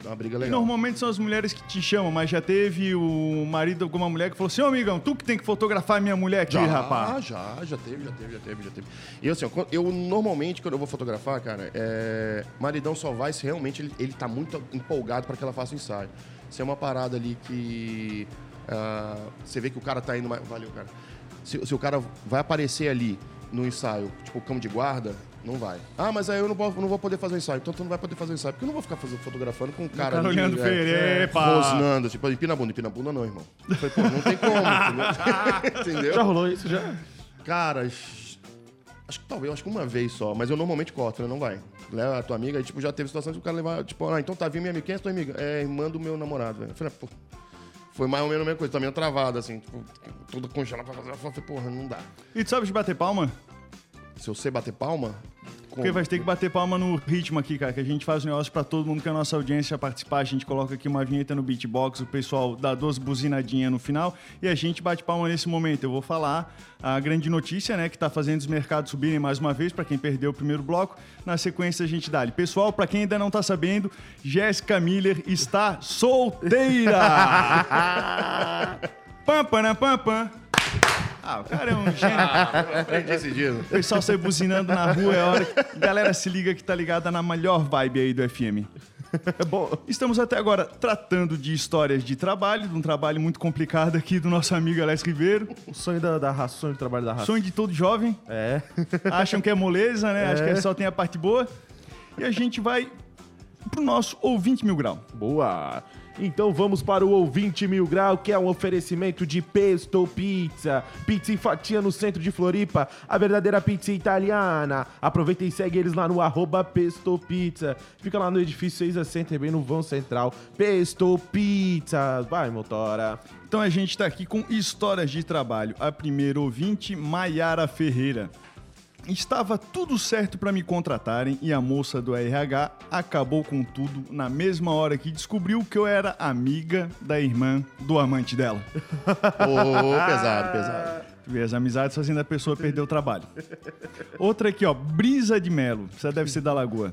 Dá uma briga E legal. normalmente são as mulheres que te chamam, mas já teve o marido de alguma mulher que falou assim, ô amigão, tu que tem que fotografar minha mulher aqui, Já, rapaz. já, já teve, já teve, já teve, já teve. E assim, quando- eu normalmente, quando eu vou fotografar, cara, é, maridão só vai se realmente ele, ele tá muito empolgado para que ela faça o ensaio. Se é uma parada ali que ah, você vê que o cara tá indo mais. Valeu, cara. Se, se o cara vai aparecer ali no ensaio, tipo cão de guarda, não vai. Ah, mas aí eu não vou, não vou poder fazer o ensaio. Então tu não vai poder fazer o ensaio. Porque eu não vou ficar fazendo, fotografando com o cara, cara ali, olhando é, feio, é, epa! rosnando, tipo, empina a bunda, empina a bunda não, irmão. Eu falei, pô, não tem como, entendeu? Já rolou isso já? Cara, acho que talvez, acho que uma vez só, mas eu normalmente corto, né? Não vai. Leva a tua amiga, aí, tipo, já teve situações que o cara levar, tipo, ah, então tá vindo minha amiga, quem é tua amiga? É irmã do meu namorado, velho. Eu falei, pô. Foi mais ou menos a mesma coisa, também meio travado, assim, tipo, tudo congelado pra fazer. Eu falei, porra, não dá. E tu sabe de bater palma? Se eu sei bater palma. Porque vai ter que bater palma no ritmo aqui, cara, que a gente faz um negócio pra todo mundo que é a nossa audiência participar. A gente coloca aqui uma vinheta no beatbox, o pessoal dá duas buzinadinhas no final e a gente bate palma nesse momento. Eu vou falar a grande notícia, né, que tá fazendo os mercados subirem mais uma vez, pra quem perdeu o primeiro bloco. Na sequência a gente dá -lhe. Pessoal, pra quem ainda não tá sabendo, Jéssica Miller está solteira! pam, pam, pam, pam. Ah, o cara é um gênio. Aprendi esse dia. O pessoal sai buzinando na rua, é hora que... Galera, se liga que tá ligada na melhor vibe aí do FM. Bom, Estamos até agora tratando de histórias de trabalho, de um trabalho muito complicado aqui do nosso amigo Alex Ribeiro. o sonho da, da raça, o sonho do trabalho da raça. Sonho de todo jovem. É. Acham que é moleza, né? Acho que só tem a parte boa. E a gente vai pro nosso ouvinte mil grau. Boa! Então vamos para o ouvinte mil grau, que é um oferecimento de Pesto Pizza. Pizza em fatia no centro de Floripa, a verdadeira pizza italiana. Aproveita e segue eles lá no arroba Pesto Pizza. Fica lá no edifício 6 a Center, bem no vão central. Pesto Pizza. Vai, motora. Então a gente tá aqui com histórias de trabalho. A primeira ouvinte, Maiara Ferreira. Estava tudo certo para me contratarem e a moça do RH acabou com tudo na mesma hora que descobriu que eu era amiga da irmã do amante dela. Ô, pesado, pesado. Tu vê as amizades fazendo a pessoa perder o trabalho. Outra aqui, ó, Brisa de Melo. Você deve ser da Lagoa.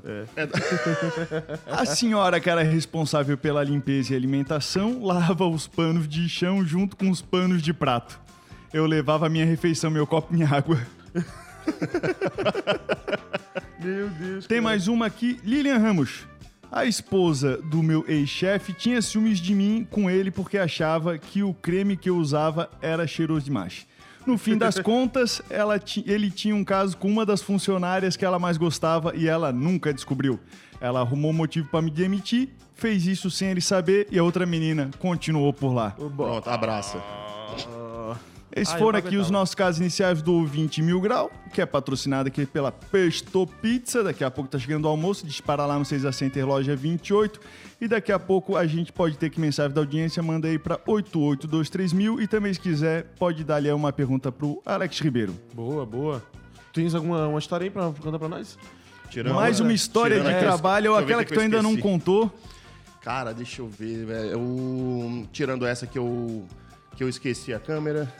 A senhora que era responsável pela limpeza e alimentação lava os panos de chão junto com os panos de prato. Eu levava minha refeição, meu copo, minha água. Meu Deus. Tem mais uma aqui, Lilian Ramos. A esposa do meu ex-chefe tinha ciúmes de mim com ele porque achava que o creme que eu usava era cheiroso demais. No fim das contas, ele tinha um caso com uma das funcionárias que ela mais gostava e ela nunca descobriu. Ela arrumou motivo para me demitir, fez isso sem ele saber e a outra menina continuou por lá. Pronto, abraça. Esses Ah, foram aqui os nossos casos iniciais do 20 Mil Grau, que é patrocinado aqui pela Pesto Pizza. Daqui a pouco tá chegando o almoço, dispara lá no 6 a Center Loja 28. E daqui a pouco a gente pode ter que mensagem da audiência, manda aí pra 8823 mil. E também, se quiser, pode dar ali uma pergunta pro Alex Ribeiro. Boa, boa. Tens alguma uma história aí pra contar pra nós? Tirando, Mais uma história de trabalho, ou aquela que tu ainda não contou. Cara, deixa eu ver, velho. Eu- Tirando essa que eu, que eu esqueci a câmera.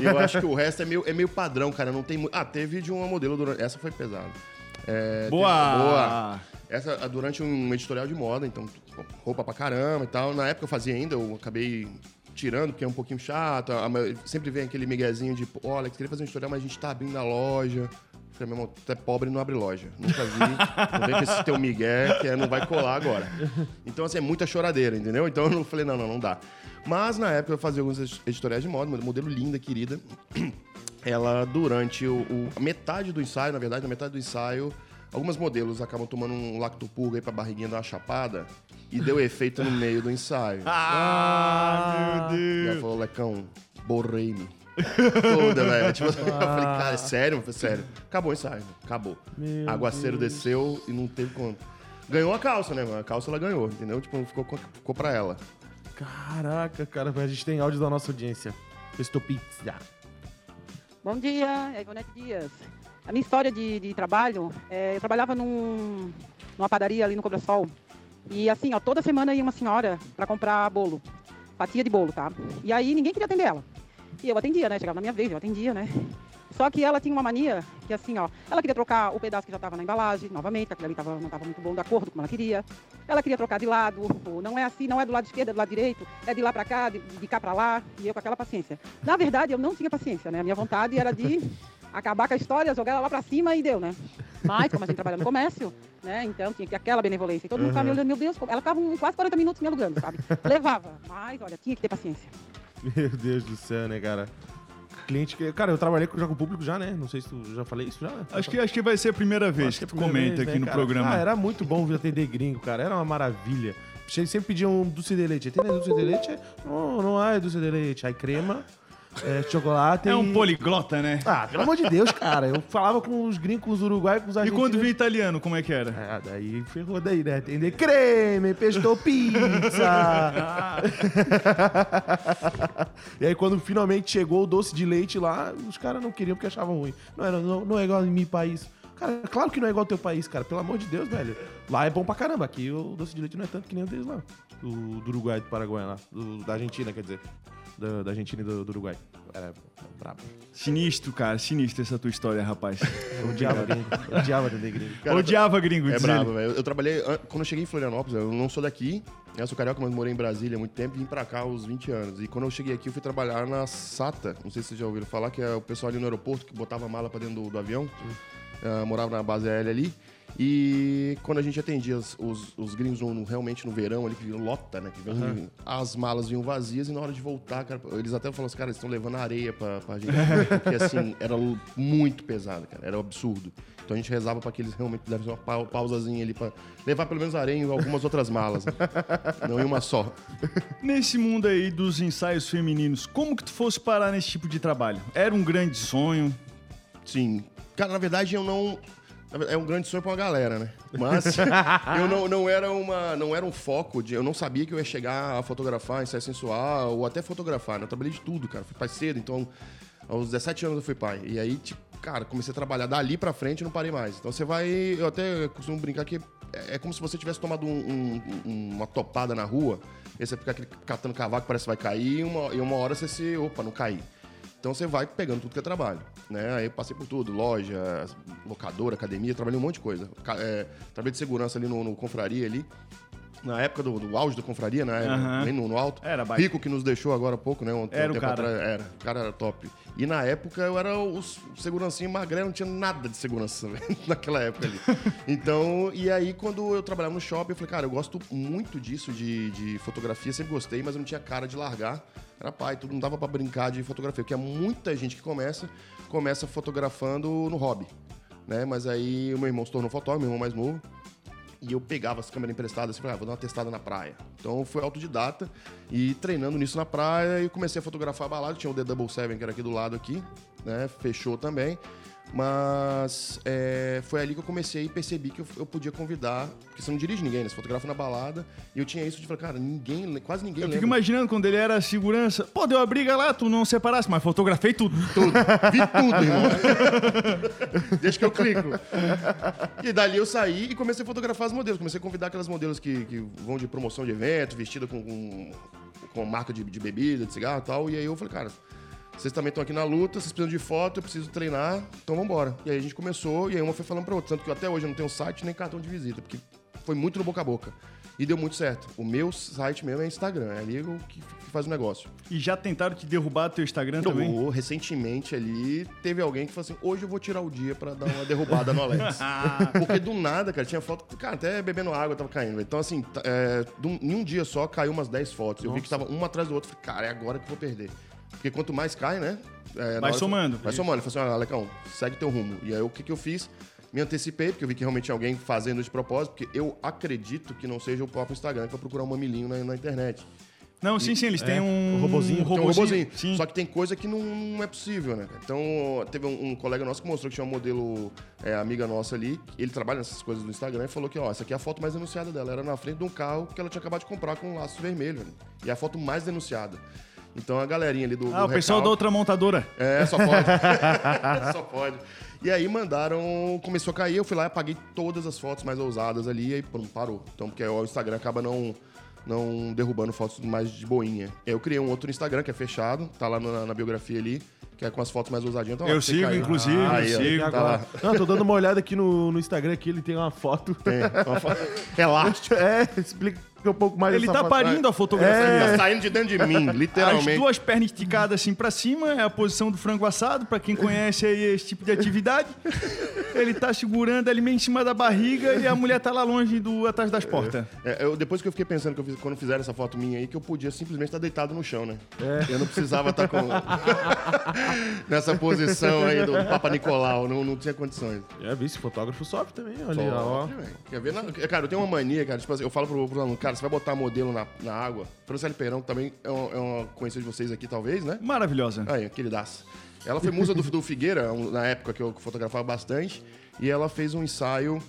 Eu acho que o resto é meio, é meio padrão, cara. Não tem Ah, teve de uma modelo durante. Essa foi pesada. É, Boa! Boa! Essa durante um editorial de moda, então roupa pra caramba e tal. Na época eu fazia ainda, eu acabei tirando, porque é um pouquinho chato. Sempre vem aquele miguezinho de, "Pô, olha, queria fazer um editorial, mas a gente tá abrindo a loja. Falei, meu irmão, tu é pobre e não abre loja. Nunca vi. Não vem com esse teu migué, que é, não vai colar agora. Então, assim, é muita choradeira, entendeu? Então eu falei, não, não, não dá. Mas na época eu fazia alguns editoriais de moda, modelo linda, querida. Ela, durante o, o- a metade do ensaio, na verdade, na metade do ensaio, algumas modelos acabam tomando um lactopurga aí pra barriguinha dar uma chapada e deu efeito no meio do ensaio. Ah, meu E ela Deus! falou, Lecão, borrei-me. Toda, velho. Tipo, eu falei, cara, é sério? Falei, sério. Acabou o ensaio, acabou. Meu Aguaceiro desceu e não teve como. Ganhou a calça, né? A calça ela ganhou, entendeu? Tipo, ficou, ficou pra ela. Caraca, cara, a gente tem áudio da nossa audiência. Pesto Pizza. Bom dia, é Ivonete Dias. A minha história de, de trabalho, é, eu trabalhava num, numa padaria ali no Cobrasol. E assim, ó, toda semana ia uma senhora para comprar bolo, fatia de bolo, tá? E aí ninguém queria atender ela. E eu atendia, né? Chegava na minha vez, eu atendia, né? Só que ela tinha uma mania que assim, ó, ela queria trocar o pedaço que já estava na embalagem, novamente, aquilo ali tava, não estava muito bom de acordo com ela queria. Ela queria trocar de lado, ou não é assim, não é do lado esquerdo, é do lado direito, é de lá para cá, de, de cá para lá, e eu com aquela paciência. Na verdade, eu não tinha paciência, né? A minha vontade era de acabar com a história, jogar ela lá para cima e deu, né? Mas, como a gente trabalha no comércio, né? Então tinha que ter aquela benevolência. E todo mundo ficava me olhando, meu Deus, ela ficava quase 40 minutos me alugando, sabe? Levava, mas olha, tinha que ter paciência. Meu Deus do céu, né, cara? Cliente que. Cara, eu trabalhei com- já com o público já, né? Não sei se tu já falei isso já. né? Acho que, acho que vai ser a primeira vez Acho que é a tu comenta vez, aqui né, no cara? programa. Ah, era muito bom atender gringo, cara. Era uma maravilha. Sempre pediam um doce de leite. Tem doce de leite? Não, não há doce de leite. Aí crema. É, chocolate É e... um poliglota, né? Ah, pelo amor de Deus, cara. Eu falava com os gringos, com os uruguaios, com os E argentinos. quando vinha italiano, como é que era? Ah, daí ferrou daí, né? Entender creme, pesto pizza. e aí, quando finalmente chegou o doce de leite lá, os caras não queriam porque achavam ruim. Não, era, não, não é igual em meu país. Cara, claro que não é igual ao teu país, cara. Pelo amor de Deus, velho. Lá é bom pra caramba. Aqui o doce de leite não é tanto que nem o deles lá. Do, do Uruguai, do Paraguai lá. Do- da Argentina, quer dizer. Da, da Argentina e do, do Uruguai. Era brabo. Sinistro, cara. Sinistro essa tua história, rapaz. Eu odiava gringo. Eu odiava atender gringo. Cara, Odiava gringo, É brabo, velho. Eu trabalhei. an- Quando eu cheguei em Florianópolis, eu não sou daqui. né? Eu sou carioca, mas morei em Brasília há muito tempo e vim pra cá aos 20 anos. E quando eu cheguei aqui, eu fui trabalhar na SATA. Não sei se vocês já ouviram falar, que é o pessoal ali no aeroporto que botava a mala pra dentro do, do avião. Ah, morava na base aérea ali. E quando a gente atendia os, os, os gringos no- realmente no verão, ali que lota, né? Que vem, As malas vinham vazias e na hora de voltar, cara, eles até falaram assim, cara, eles estão levando areia pra, pra gente. porque assim, era muito pesado, cara. Era um absurdo. Então a gente rezava pra que eles realmente dessem uma pau- pausazinha ali pra levar pelo menos areia em algumas outras malas. né? Não em uma só. Nesse mundo aí dos ensaios femininos, como que tu fosse parar nesse tipo de trabalho? Era um grande sonho? Sim. Cara, na verdade, eu não. É um grande sonho pra uma galera, né? Mas eu não, não, era uma, não era um foco de. Eu não sabia que eu ia chegar a fotografar ensaio sensual ou até fotografar, né? Eu trabalhei de tudo, cara. Fui pai cedo, então aos 17 anos eu fui pai. E aí, tipo, cara, comecei a trabalhar dali pra frente e não parei mais. Então você vai. Eu até costumo brincar que é é como se você tivesse tomado um- um- uma topada na rua, e você fica aquele catando cavaco, parece que vai cair, e uma, e uma hora você se. Opa, não caí. Então você vai pegando tudo que é trabalho, né? Aí eu passei por tudo, loja, locadora, academia, trabalhei um monte de coisa. É, trabalhei de segurança ali no, no Confraria ali. Na época do, do auge da Confraria, né? Aham. Bem no, no alto. Era baita. Rico que nos deixou agora há pouco, né? Um, Era o tempo cara. atrás. Era. O cara era top. E na época eu era o segurancinho magrelo, não tinha nada de segurança naquela época ali. Então, e aí quando eu trabalhava no shopping, eu falei, cara, eu gosto muito disso, de, de fotografia, sempre gostei, mas eu não tinha cara de largar. Era pai, tudo não dava pra brincar de fotografia, porque é muita gente que começa, começa fotografando no hobby. Né? Mas aí o meu irmão se tornou fotógrafo, meu irmão mais novo. E eu pegava as câmeras emprestadas assim, falei, ah, vou dar uma testada na praia. Então foi autodidata e treinando nisso na praia e comecei a fotografar a balada. Tinha o The Double Seven, que era aqui do lado aqui, né? Fechou também. Mas é, foi ali que eu comecei e percebi que eu, eu podia convidar, porque você não dirige ninguém, né? Você fotografa na balada. E eu tinha isso de falar, cara, ninguém, quase ninguém Eu lembra. fico imaginando quando ele era segurança. Pô, deu a briga lá, tu não separasse, mas fotografei tudo. Tudo. Vi tudo, irmão. Deixa que eu clico. E dali eu saí e comecei a fotografar as modelos. Comecei a convidar aquelas modelos que, que vão de promoção de evento, vestida com, com, com marca de, de bebida, de cigarro e tal. E aí eu falei, cara, vocês também estão aqui na luta, vocês precisam de foto, eu preciso treinar, então vambora. E aí a gente começou, e aí uma foi falando pra outra. Tanto que até hoje eu não tenho site nem cartão de visita, porque foi muito no boca a boca. E deu muito certo. O meu site mesmo é Instagram, é ali o que faz o negócio. E já tentaram te derrubar do teu Instagram também? Ô, recentemente ali, teve alguém que falou assim: hoje eu vou tirar o dia pra dar uma derrubada no Alex. Porque do nada, cara, tinha foto. Cara, até bebendo água tava caindo. Então, assim, é, em um dia só caiu umas 10 fotos. Eu vi que tava uma atrás do outro. Falei, cara, é agora que eu vou perder. Porque quanto mais cai, né? é, Vai hora- somando. Vai somando. Eu falei assim: olha, Alecão, segue teu rumo. E aí o que, que eu fiz? Me antecipei, porque eu vi que realmente tinha alguém fazendo de propósito, porque eu acredito que não seja o próprio Instagram que vai procurar um mamilinho na, na internet. Não, sim, sim, eles têm um, um robozinho. Um Tem um robozinho. robozinho. Sim. Só que tem coisa que não, não é possível, né? Então, teve um, um colega nosso que mostrou que tinha uma modelo é, amiga nossa ali, ele trabalha nessas coisas do Instagram, e falou que, ó, essa aqui é a foto mais denunciada dela. Era na frente de um carro que ela tinha acabado de comprar com um laço vermelho, velho. E é a foto mais denunciada. Então, a galerinha ali do. Ah, do o pessoal da outra montadora. é, só pode. só pode. E aí mandaram, começou a cair, eu fui lá e apaguei todas as fotos mais ousadas ali e aí pronto, parou. Então, porque o Instagram acaba não, não derrubando fotos mais de boinha. Eu criei um outro Instagram que é fechado, tá lá na, na biografia ali, que é com as fotos mais ousadinhas. Então, Eu sigo, caiu. inclusive, Aí, eu ó, sigo. E tá agora? lá. Não, tô dando uma olhada aqui no, no Instagram aqui, ele tem uma foto. Tem uma foto elástico. É, explica um pouco mais Ele tá parindo a fotografia. Tá saindo de dentro de mim, As literalmente. duas pernas esticadas assim pra cima é a posição do frango assado, pra quem conhece aí esse tipo de atividade. Ele tá segurando ali meio em cima da barriga e a mulher tá lá longe do atrás das portas. É, eu, depois que eu fiquei pensando que eu fiz- quando fizeram essa foto minha aí, que eu podia simplesmente estar deitado no chão, né? Eu não precisava estar com. nessa posição aí do Papa Nicolau, não, não tinha condições. É, vi, esse fotógrafo sofre também, olha aí, ó. Quer ver? Não, cara, eu tenho uma mania, cara. Tipo assim, eu falo pro, pro aluno, cara, você vai botar modelo na, na água. Franciele Peirão, que também é, um- é uma conhecida de vocês aqui, talvez, né? Maravilhosa. Aí, queridaça. Ela foi musa do, do Figueira, na época que eu fotografava bastante, e ela fez um ensaio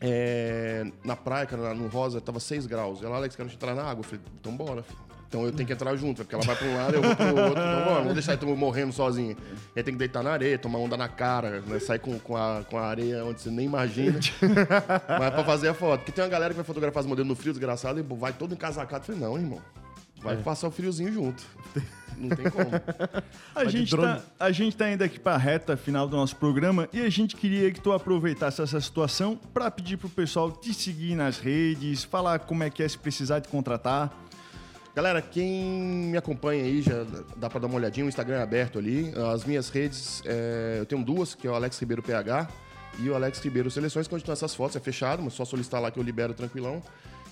é, na praia, cara, no Rosa, tava 6 graus. Ela, Alex, quero entrar na água. Eu falei, então bora, filho. Então eu tenho que entrar junto, porque ela vai pra um lado, eu vou pro outro. Então não vou deixar eu morrendo sozinho. E aí tem que deitar na areia, tomar onda na cara, né? Sair com, com, a, com a areia onde você nem imagina. Mas pra fazer a foto. Porque tem uma galera que vai fotografar os modelos no frio, desgraçado, e vai todo encasacado. Eu falei, não, irmão. Vai passar o friozinho junto. Não tem como. A gente, tá, a gente tá indo aqui pra reta final do nosso programa e a gente queria que tu aproveitasse essa situação pra pedir pro pessoal te seguir nas redes, falar como é que é se precisar te contratar. Galera, quem me acompanha aí já dá pra dar uma olhadinha, o Instagram é aberto ali. As minhas redes, é, eu tenho duas, que é o Alex Ribeiro PH e o Alex Ribeiro Seleções, que onde estão essas fotos, é fechado, mas só solicitar lá que eu libero tranquilão.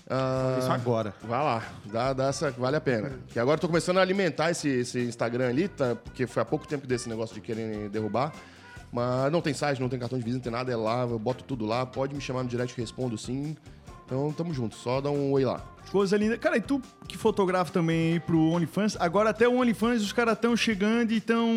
Ah, Isso agora. Vai lá, dá, dá essa, vale a pena. Que agora eu tô começando a alimentar esse, esse Instagram ali, tá? Porque foi há pouco tempo desse negócio de querem derrubar. Mas não tem site, não tem cartão de visita, não tem nada, é lá, eu boto tudo lá. Pode me chamar no direct respondo sim. Então tamo junto, só dá um oi lá. Coisa linda. Cara, e tu que fotografa também aí pro OnlyFans, agora até o OnlyFans os caras estão chegando e estão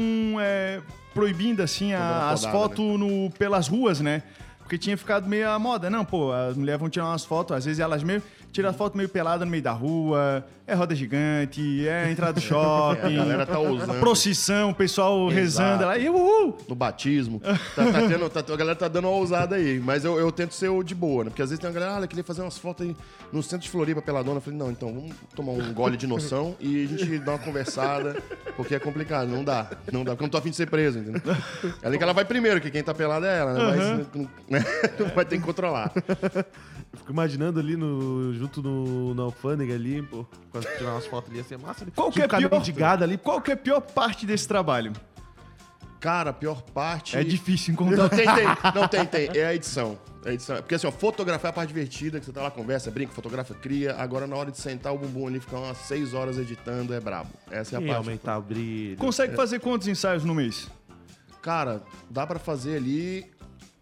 proibindo assim a- as fotos no, pelas ruas, né? Porque tinha ficado meio a moda. Não, pô, as mulheres vão tirar umas fotos, às vezes elas mesmo tiram foto meio pelada no meio da rua, é roda gigante, é entrada do shopping. A galera tá ousando. A procissão, o pessoal Exato. rezando lá, e uhul! no batismo. Tá, tá tendo, tá- a galera tá dando uma ousada aí. Mas eu, eu tento ser o de boa, né? Porque às vezes tem uma galera, ah, eu queria fazer umas fotos aí no centro de Floripa pela dona. Eu falei, não, então vamos tomar um gole de noção e a gente dá uma conversada, porque é complicado, não dá. Não dá, porque eu não tô afim de ser preso, entendeu? Além que ela vai primeiro, que quem tá pelado é ela, né? Mas né, vai ter que controlar. Eu fico imaginando ali no, junto no, na alfândega ali, pô, quando tirar umas fotos ali, ia ser massa. né? Qual que é pior? mendigado ali, Qual que é a pior parte desse trabalho? Cara, a pior parte. É difícil encontrar. Não, tem, tem. Não, tem, tem. É a edição. É a edição. Porque assim, ó, fotografar é a parte divertida, que você tá lá, conversa, brinca, fotografa, cria. Agora, na hora de sentar o bumbum ali, ficar umas seis horas editando, é brabo. Essa é a e parte. aumentar o brilho. Consegue fazer quantos ensaios no mês? Cara, dá pra fazer ali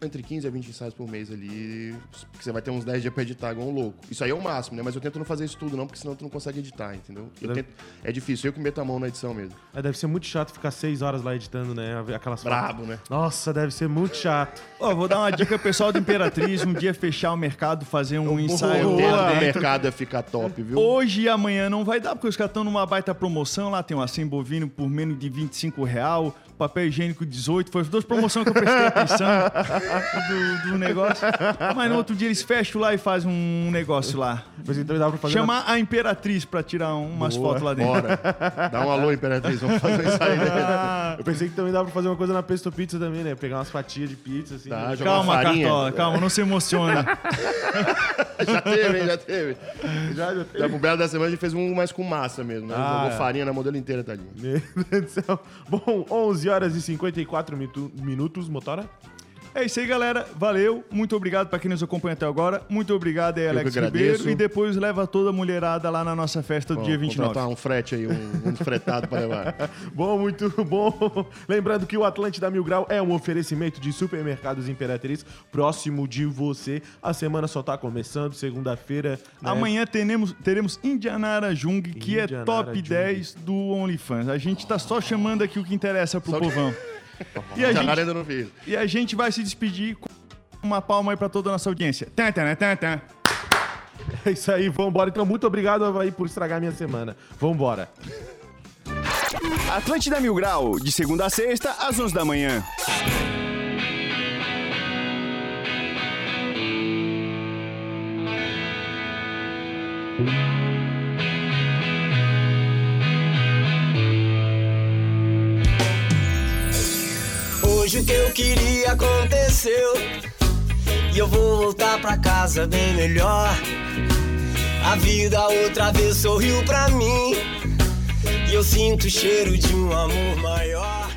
entre 15 a 20 ensaios por mês ali. Porque você vai ter uns 10 dias pra editar igual um louco. Isso aí é o máximo, né? Mas eu tento não fazer isso tudo, não, porque senão tu não consegue editar, entendeu? Eu Deve- tento- É difícil, eu que meto a mão na edição mesmo. É, deve ser muito chato ficar seis horas lá editando, né? Aquelas. Brabo, né? Nossa, deve ser muito chato. Ó, vou dar uma dica pro pessoal do Imperatriz, um dia fechar o mercado, fazer um ensaio O lá tempo do dentro. mercado ia ficar top, viu? Hoje e amanhã não vai dar, porque os caras estão numa baita promoção. Lá tem um assim bovino por menos de 25 real, papel higiênico 18. Foi as duas promoções que eu prestei atenção do, do negócio. Mas no outro dia eles fecham lá e fazem um negócio lá. Mas então dá pra fazer. Chamar a Imperatriz pra tirar um- umas Boa. fotos lá dentro. Bora. Dá um alô, Imperatriz. Vamos fazer isso aí, né? Ah, Eu pensei que também dava pra fazer uma coisa na Pesto Pizza também, né? Pegar umas fatias de pizza, assim. Tá, né? calma. Cartola, calma, não se emociona. Já teve? Já teve. Já, já Já pro Belo da Semana a gente fez um mais com massa mesmo, né? Ah, Jogou é. farinha na modelo inteira, tadinho. Meu Deus do céu. Bom, 11 horas e 54 mitu- minutos, motora. É isso aí, galera. Valeu. Muito obrigado pra quem nos acompanha até agora. Muito obrigado aí, Alex que. Ribeiro. E depois leva toda a mulherada lá na nossa festa do Bom, dia 29. Contratar um frete aí, um, um fretado pra levar. Bom, muito bom. Lembrando que o Atlântida Mil Grau é um oferecimento de supermercados Imperatriz próximo de você. A semana só tá começando, segunda-feira. né? Amanhã teremos, teremos Indianara Jung, que é Indianara top Jung. 10 do OnlyFans. A gente tá só chamando aqui o que interessa pro Só que- povão. E a, gente, ainda não fiz. e a gente vai se despedir com uma palma aí pra toda a nossa audiência. Tan, tan, tan, tan. É isso aí, vambora. Então, muito obrigado, Havaí, por estragar minha semana. Vambora. Atlântida Mil Grau, de segunda a sexta, às 11 da manhã. Hoje o que eu queria aconteceu. E eu vou voltar pra casa bem melhor. A vida outra vez sorriu pra mim. E eu sinto o cheiro de um amor maior.